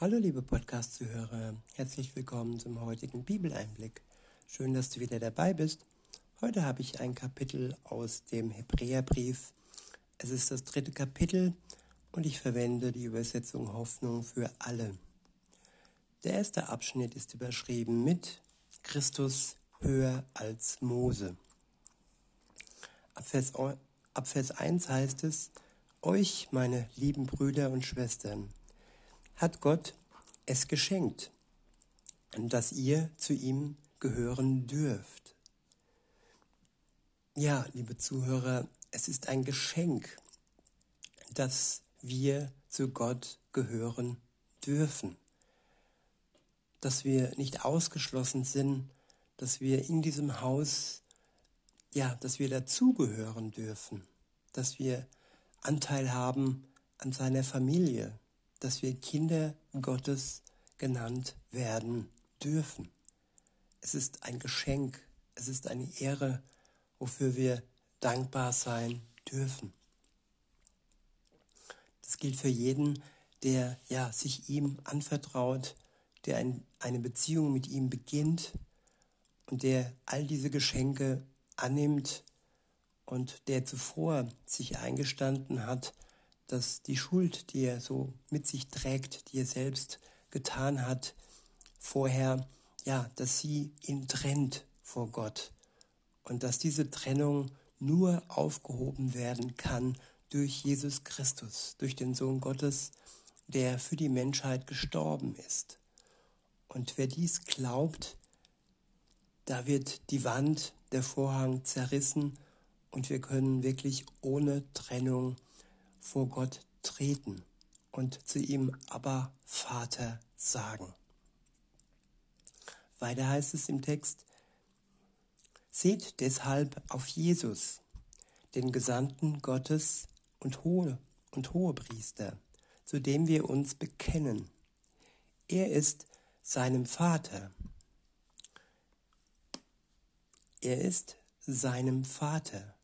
Hallo liebe Podcast-Zuhörer, herzlich willkommen zum heutigen Bibeleinblick. Schön, dass du wieder dabei bist. Heute habe ich ein Kapitel aus dem Hebräerbrief. Es ist das dritte Kapitel und ich verwende die Übersetzung Hoffnung für alle. Der erste Abschnitt ist überschrieben mit Christus höher als Mose. Ab Vers, ab Vers 1 heißt es, euch, meine lieben Brüder und Schwestern, hat Gott es geschenkt, dass ihr zu ihm gehören dürft. Ja, liebe Zuhörer, es ist ein Geschenk, dass wir zu Gott gehören dürfen, dass wir nicht ausgeschlossen sind, dass wir in diesem Haus, ja, dass wir dazugehören dürfen, dass wir Anteil haben an seiner Familie, dass wir Kinder Gottes genannt werden dürfen. Es ist ein Geschenk, es ist eine Ehre, wofür wir dankbar sein dürfen. Das gilt für jeden, der ja sich ihm anvertraut, der ein, eine Beziehung mit ihm beginnt und der all diese Geschenke annimmt und der zuvor sich eingestanden hat, dass die Schuld, die er so mit sich trägt, die er selbst getan hat, vorher, ja, dass sie ihn trennt vor Gott und dass diese Trennung nur aufgehoben werden kann durch Jesus Christus, durch den Sohn Gottes, der für die Menschheit gestorben ist. Und wer dies glaubt, da wird die Wand, der Vorhang zerrissen und wir können wirklich ohne Trennung vor Gott treten und zu ihm aber Vater sagen. Weiter heißt es im Text, seht deshalb auf Jesus, den Gesandten Gottes und Hohe und Hohepriester, zu dem wir uns bekennen. Er ist seinem Vater. Er ist seinem Vater,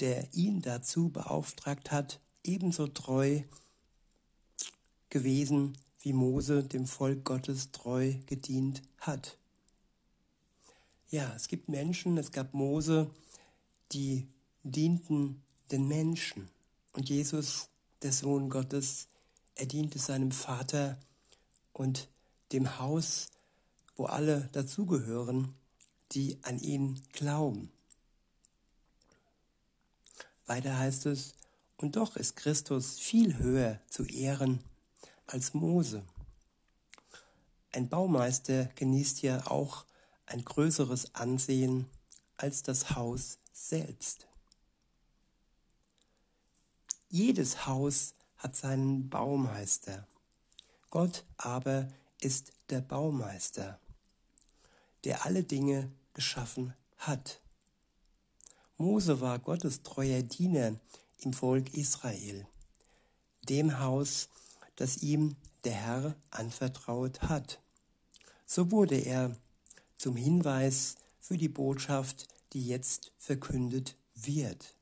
der ihn dazu beauftragt hat, ebenso treu gewesen, wie Mose dem Volk Gottes treu gedient hat. Ja, es gibt Menschen, es gab Mose, die dienten den Menschen. Und Jesus, der Sohn Gottes, er diente seinem Vater und dem Haus, wo alle dazugehören, die an ihn glauben. Weiter heißt es, und doch ist Christus viel höher zu ehren als Mose. Ein Baumeister genießt ja auch ein größeres Ansehen als das Haus selbst. Jedes Haus hat seinen Baumeister. Gott aber ist der Baumeister, der alle Dinge geschaffen hat. Mose war Gottes treuer Diener im Volk Israel, dem Haus, das ihm der Herr anvertraut hat. So wurde er zum Hinweis für die Botschaft, die jetzt verkündet wird.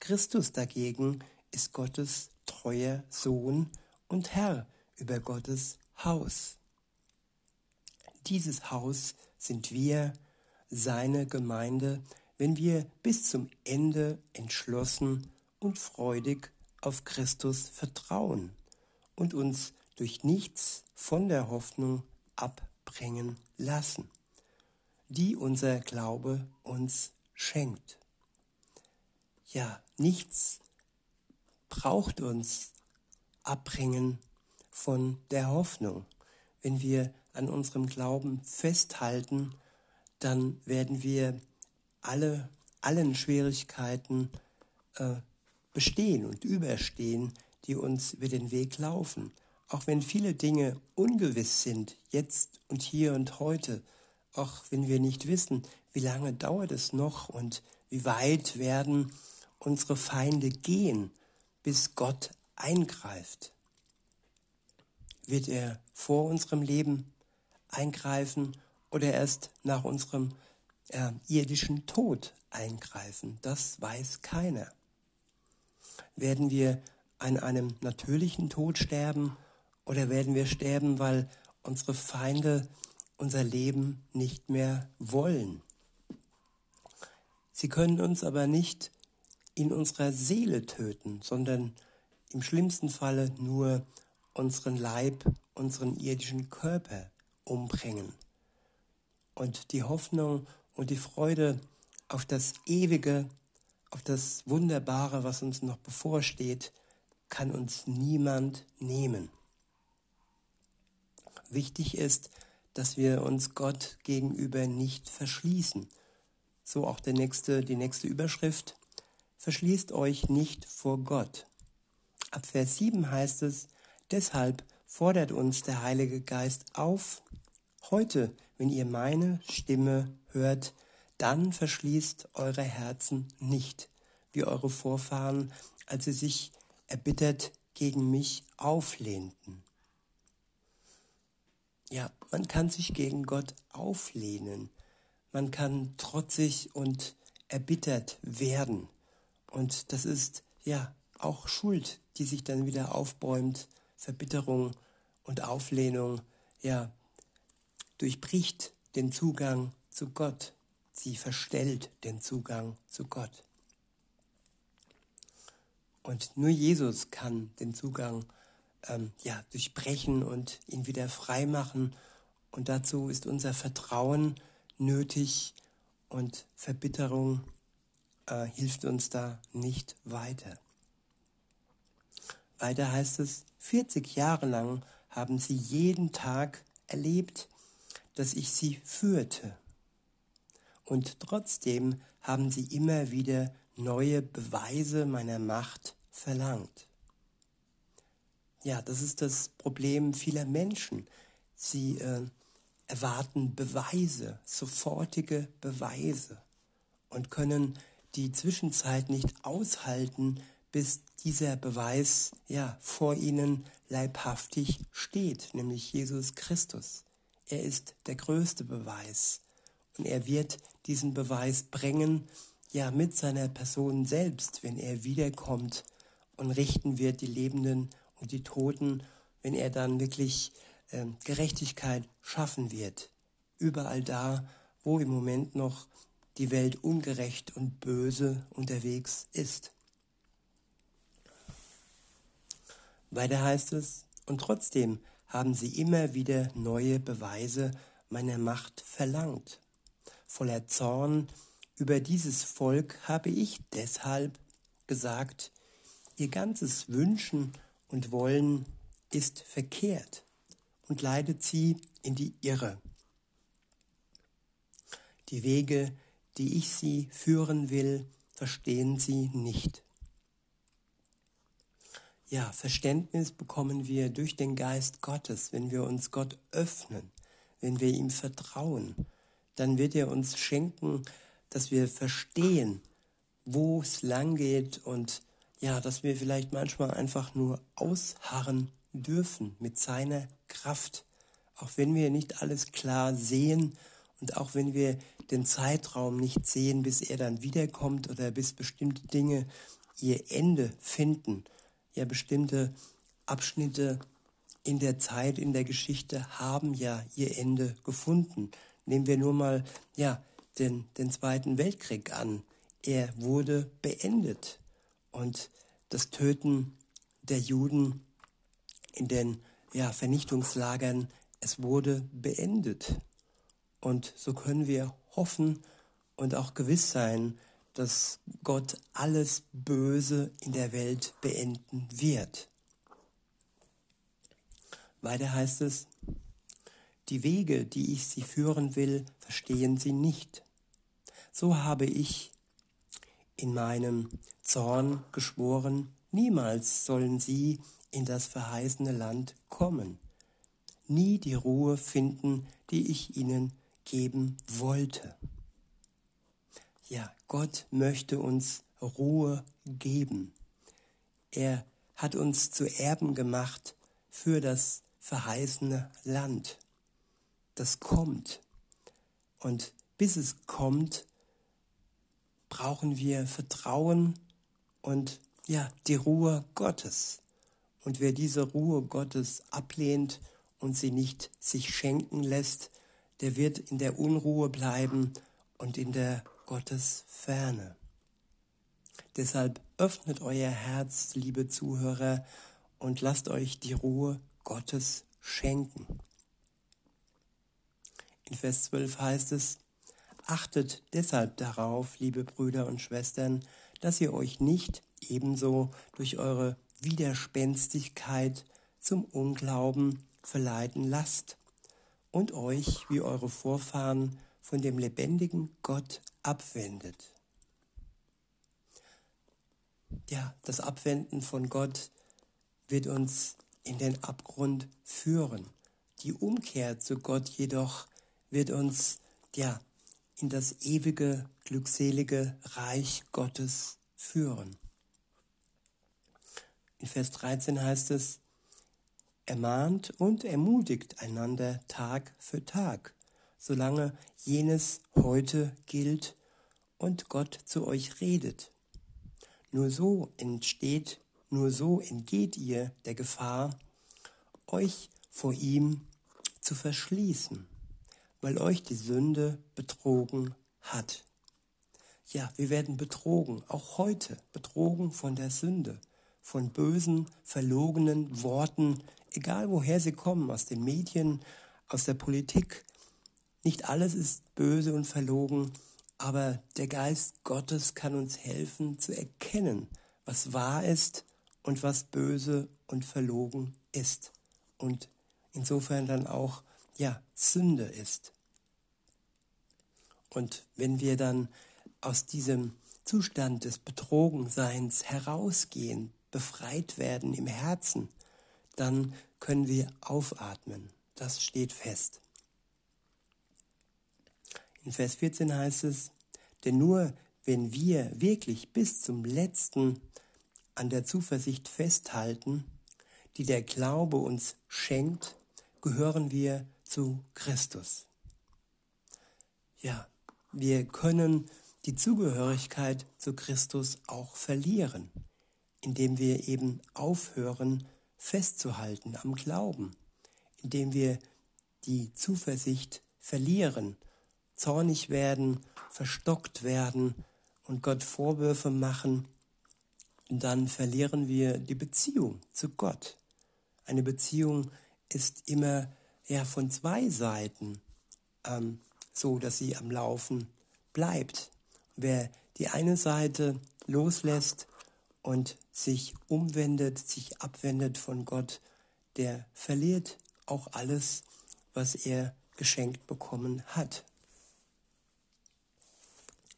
Christus dagegen ist Gottes treuer Sohn und Herr über Gottes Haus. Dieses Haus sind wir, seine Gemeinde, wenn wir bis zum Ende entschlossen und freudig auf Christus vertrauen und uns durch nichts von der Hoffnung abbringen lassen, die unser Glaube uns schenkt. Ja, nichts braucht uns abbringen von der Hoffnung. Wenn wir an unserem Glauben festhalten, dann werden wir alle, allen Schwierigkeiten äh, bestehen und überstehen, die uns über den Weg laufen. Auch wenn viele Dinge ungewiss sind, jetzt und hier und heute, auch wenn wir nicht wissen, wie lange dauert es noch und wie weit werden unsere Feinde gehen, bis Gott eingreift. Wird er vor unserem Leben eingreifen oder erst nach unserem äh, irdischen Tod eingreifen. Das weiß keiner. Werden wir an einem natürlichen Tod sterben Oder werden wir sterben, weil unsere Feinde unser Leben nicht mehr wollen? Sie können uns aber nicht in unserer Seele töten, sondern im schlimmsten Falle nur unseren Leib, unseren irdischen Körper umbringen. Und die Hoffnung und die Freude auf das Ewige, auf das Wunderbare, was uns noch bevorsteht, kann uns niemand nehmen. Wichtig ist, dass wir uns Gott gegenüber nicht verschließen. So auch der nächste, die nächste Überschrift. Verschließt euch nicht vor Gott. Ab Vers 7 heißt es, deshalb fordert uns der Heilige Geist auf, heute, wenn ihr meine Stimme hört, dann verschließt eure Herzen nicht, wie eure Vorfahren, als sie sich erbittert gegen mich auflehnten. Ja, man kann sich gegen Gott auflehnen. Man kann trotzig und erbittert werden. Und das ist ja auch Schuld, die sich dann wieder aufbäumt, Verbitterung und Auflehnung, ja, durchbricht den Zugang zu Gott. Sie verstellt den Zugang zu Gott. Und nur Jesus kann den Zugang ähm, ja, durchbrechen und ihn wieder frei machen. Und dazu ist unser Vertrauen nötig und Verbitterung äh, hilft uns da nicht weiter. Weiter heißt es, 40 Jahre lang haben sie jeden Tag erlebt, dass ich sie führte. Und trotzdem haben sie immer wieder neue Beweise meiner Macht verlangt. Ja, das ist das Problem vieler Menschen. Sie äh, erwarten Beweise, sofortige Beweise und können die Zwischenzeit nicht aushalten, bis dieser Beweis ja vor ihnen leibhaftig steht, nämlich Jesus Christus. Er ist der größte Beweis und er wird diesen Beweis bringen, ja mit seiner Person selbst, wenn er wiederkommt und richten wird die Lebenden und die Toten, wenn er dann wirklich äh, Gerechtigkeit schaffen wird. Überall da, wo im Moment noch die Welt ungerecht und böse unterwegs ist. Weiter heißt es, und trotzdem haben sie immer wieder neue Beweise meiner Macht verlangt. Voller Zorn über dieses Volk habe ich deshalb gesagt, ihr ganzes Wünschen und Wollen ist verkehrt und leitet sie in die Irre. Die Wege, die ich sie führen will, verstehen sie nicht. Ja, Verständnis bekommen wir durch den Geist Gottes, wenn wir uns Gott öffnen, wenn wir ihm vertrauen. Dann wird er uns schenken, dass wir verstehen, wo es lang geht und ja, dass wir vielleicht manchmal einfach nur ausharren dürfen mit seiner Kraft, auch wenn wir nicht alles klar sehen und auch wenn wir den Zeitraum nicht sehen, bis er dann wiederkommt oder bis bestimmte Dinge ihr Ende finden. Ja, bestimmte Abschnitte in der Zeit, in der Geschichte haben ja ihr Ende gefunden. Nehmen wir nur mal, ja, den, den Zweiten Weltkrieg an. Er wurde beendet. Und das Töten der Juden in den ja, Vernichtungslagern, es wurde beendet. Und so können wir hoffen und auch gewiss sein, dass Gott alles Böse in der Welt beenden wird. Weiter heißt es, die Wege, die ich sie führen will, verstehen sie nicht. So habe ich in meinem Zorn geschworen, niemals sollen sie in das verheißene Land kommen, nie die Ruhe finden, die ich ihnen geben wollte. Ja, Gott möchte uns Ruhe geben. Er hat uns zu Erben gemacht für das verheißene Land. Das kommt. Und bis es kommt, brauchen wir Vertrauen und ja, die Ruhe Gottes. Und wer diese Ruhe Gottes ablehnt und sie nicht sich schenken lässt, der wird in der Unruhe bleiben und in der Gottesferne. Deshalb öffnet euer Herz, liebe Zuhörer, und lasst euch die Ruhe Gottes schenken. In Vers 12 heißt es, Achtet deshalb darauf, liebe Brüder und Schwestern, dass ihr euch nicht ebenso durch eure Widerspenstigkeit zum Unglauben verleiten lasst und euch wie eure Vorfahren von dem lebendigen Gott abwendet. Ja, das Abwenden von Gott wird uns in den Abgrund führen. Die Umkehr zu Gott jedoch wird uns ja in das ewige, glückselige Reich Gottes führen. In Vers 13 heißt es, ermahnt und ermutigt einander Tag für Tag, solange jenes heute gilt und Gott zu euch redet. Nur so entsteht, nur so entgeht ihr der Gefahr, euch vor ihm zu verschließen weil euch die Sünde betrogen hat. Ja, wir werden betrogen, auch heute betrogen von der Sünde, von bösen, verlogenen Worten, egal woher sie kommen, aus den Medien, aus der Politik. Nicht alles ist böse und verlogen, aber der Geist Gottes kann uns helfen zu erkennen, was wahr ist und was böse und verlogen ist. Und insofern dann auch ja, Sünde ist. Und wenn wir dann aus diesem Zustand des Betrogenseins herausgehen, befreit werden im Herzen, dann können wir aufatmen. Das steht fest. In Vers 14 heißt es, denn nur wenn wir wirklich bis zum letzten an der Zuversicht festhalten, die der Glaube uns schenkt, gehören wir zu Christus. Ja, wir können die Zugehörigkeit zu Christus auch verlieren, indem wir eben aufhören festzuhalten am Glauben, indem wir die Zuversicht verlieren, zornig werden, verstockt werden und Gott Vorwürfe machen, dann verlieren wir die Beziehung zu Gott. Eine Beziehung ist immer ja von zwei Seiten ähm, so, dass sie am Laufen bleibt. Wer die eine Seite loslässt und sich umwendet, sich abwendet von Gott, der verliert auch alles, was er geschenkt bekommen hat.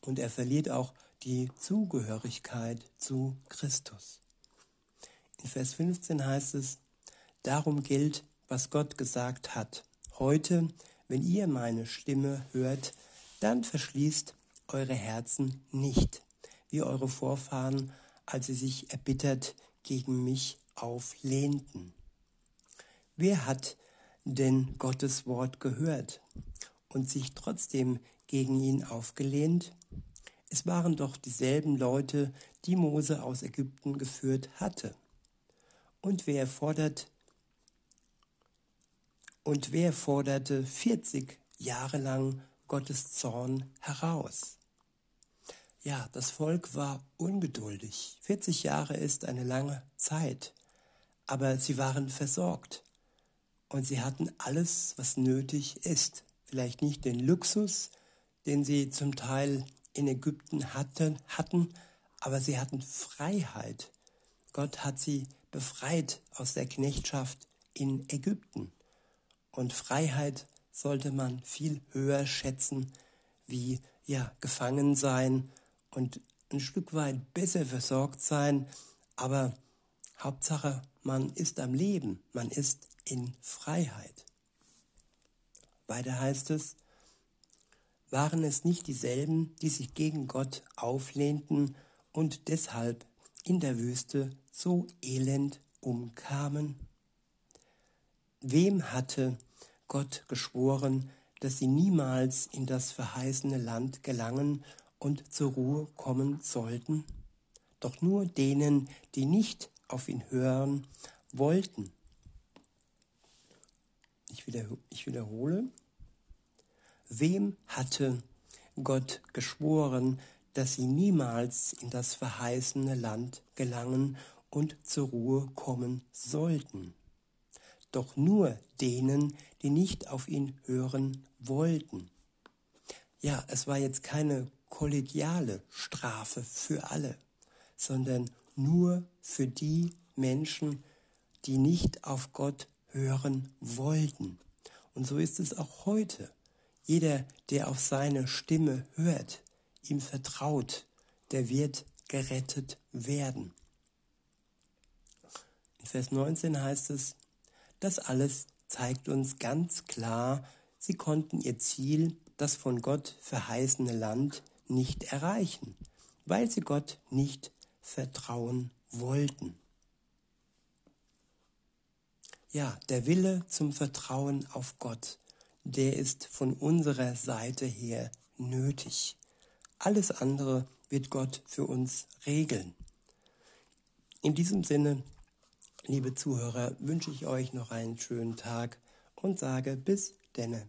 Und er verliert auch die Zugehörigkeit zu Christus. In Vers 15 heißt es, darum gilt, was Gott gesagt hat. Heute, wenn ihr meine Stimme hört, dann verschließt eure Herzen nicht, wie eure Vorfahren, als sie sich erbittert gegen mich auflehnten. Wer hat denn Gottes Wort gehört und sich trotzdem gegen ihn aufgelehnt? Es waren doch dieselben Leute, die Mose aus Ägypten geführt hatte. Und wer fordert und wer forderte 40 Jahre lang Gottes Zorn heraus? Ja, das Volk war ungeduldig. 40 Jahre ist eine lange Zeit, aber sie waren versorgt und sie hatten alles, was nötig ist. Vielleicht nicht den Luxus, den sie zum Teil in Ägypten hatten, hatten, aber sie hatten Freiheit. Gott hat sie befreit aus der Knechtschaft in Ägypten. Und Freiheit sollte man viel höher schätzen wie ja gefangen sein und ein Stück weit besser versorgt sein, aber Hauptsache, man ist am Leben, man ist in Freiheit. Weiter heißt es, waren es nicht dieselben, die sich gegen Gott auflehnten und deshalb in der Wüste so elend umkamen? Wem hatte Gott geschworen, dass sie niemals in das verheißene Land gelangen und zur Ruhe kommen sollten? Doch nur denen, die nicht auf ihn hören wollten. Ich, ich wiederhole, wem hatte Gott geschworen, dass sie niemals in das verheißene Land gelangen und zur Ruhe kommen sollten. Doch nur denen, die nicht auf ihn hören wollten. Ja, es war jetzt keine kollegiale Strafe für alle, sondern nur für die Menschen, die nicht auf Gott hören wollten. Und so ist es auch heute. Jeder, der auf seine Stimme hört, ihm vertraut, der wird gerettet werden. In Vers 19 heißt es, das alles zeigt uns ganz klar, sie konnten ihr Ziel, das von Gott verheißene Land, nicht erreichen, weil sie Gott nicht vertrauen wollten. Ja, der Wille zum Vertrauen auf Gott, der ist von unserer Seite her nötig. Alles andere wird Gott für uns regeln. In diesem Sinne, liebe Zuhörer, wünsche ich euch noch einen schönen Tag und sage bis denne.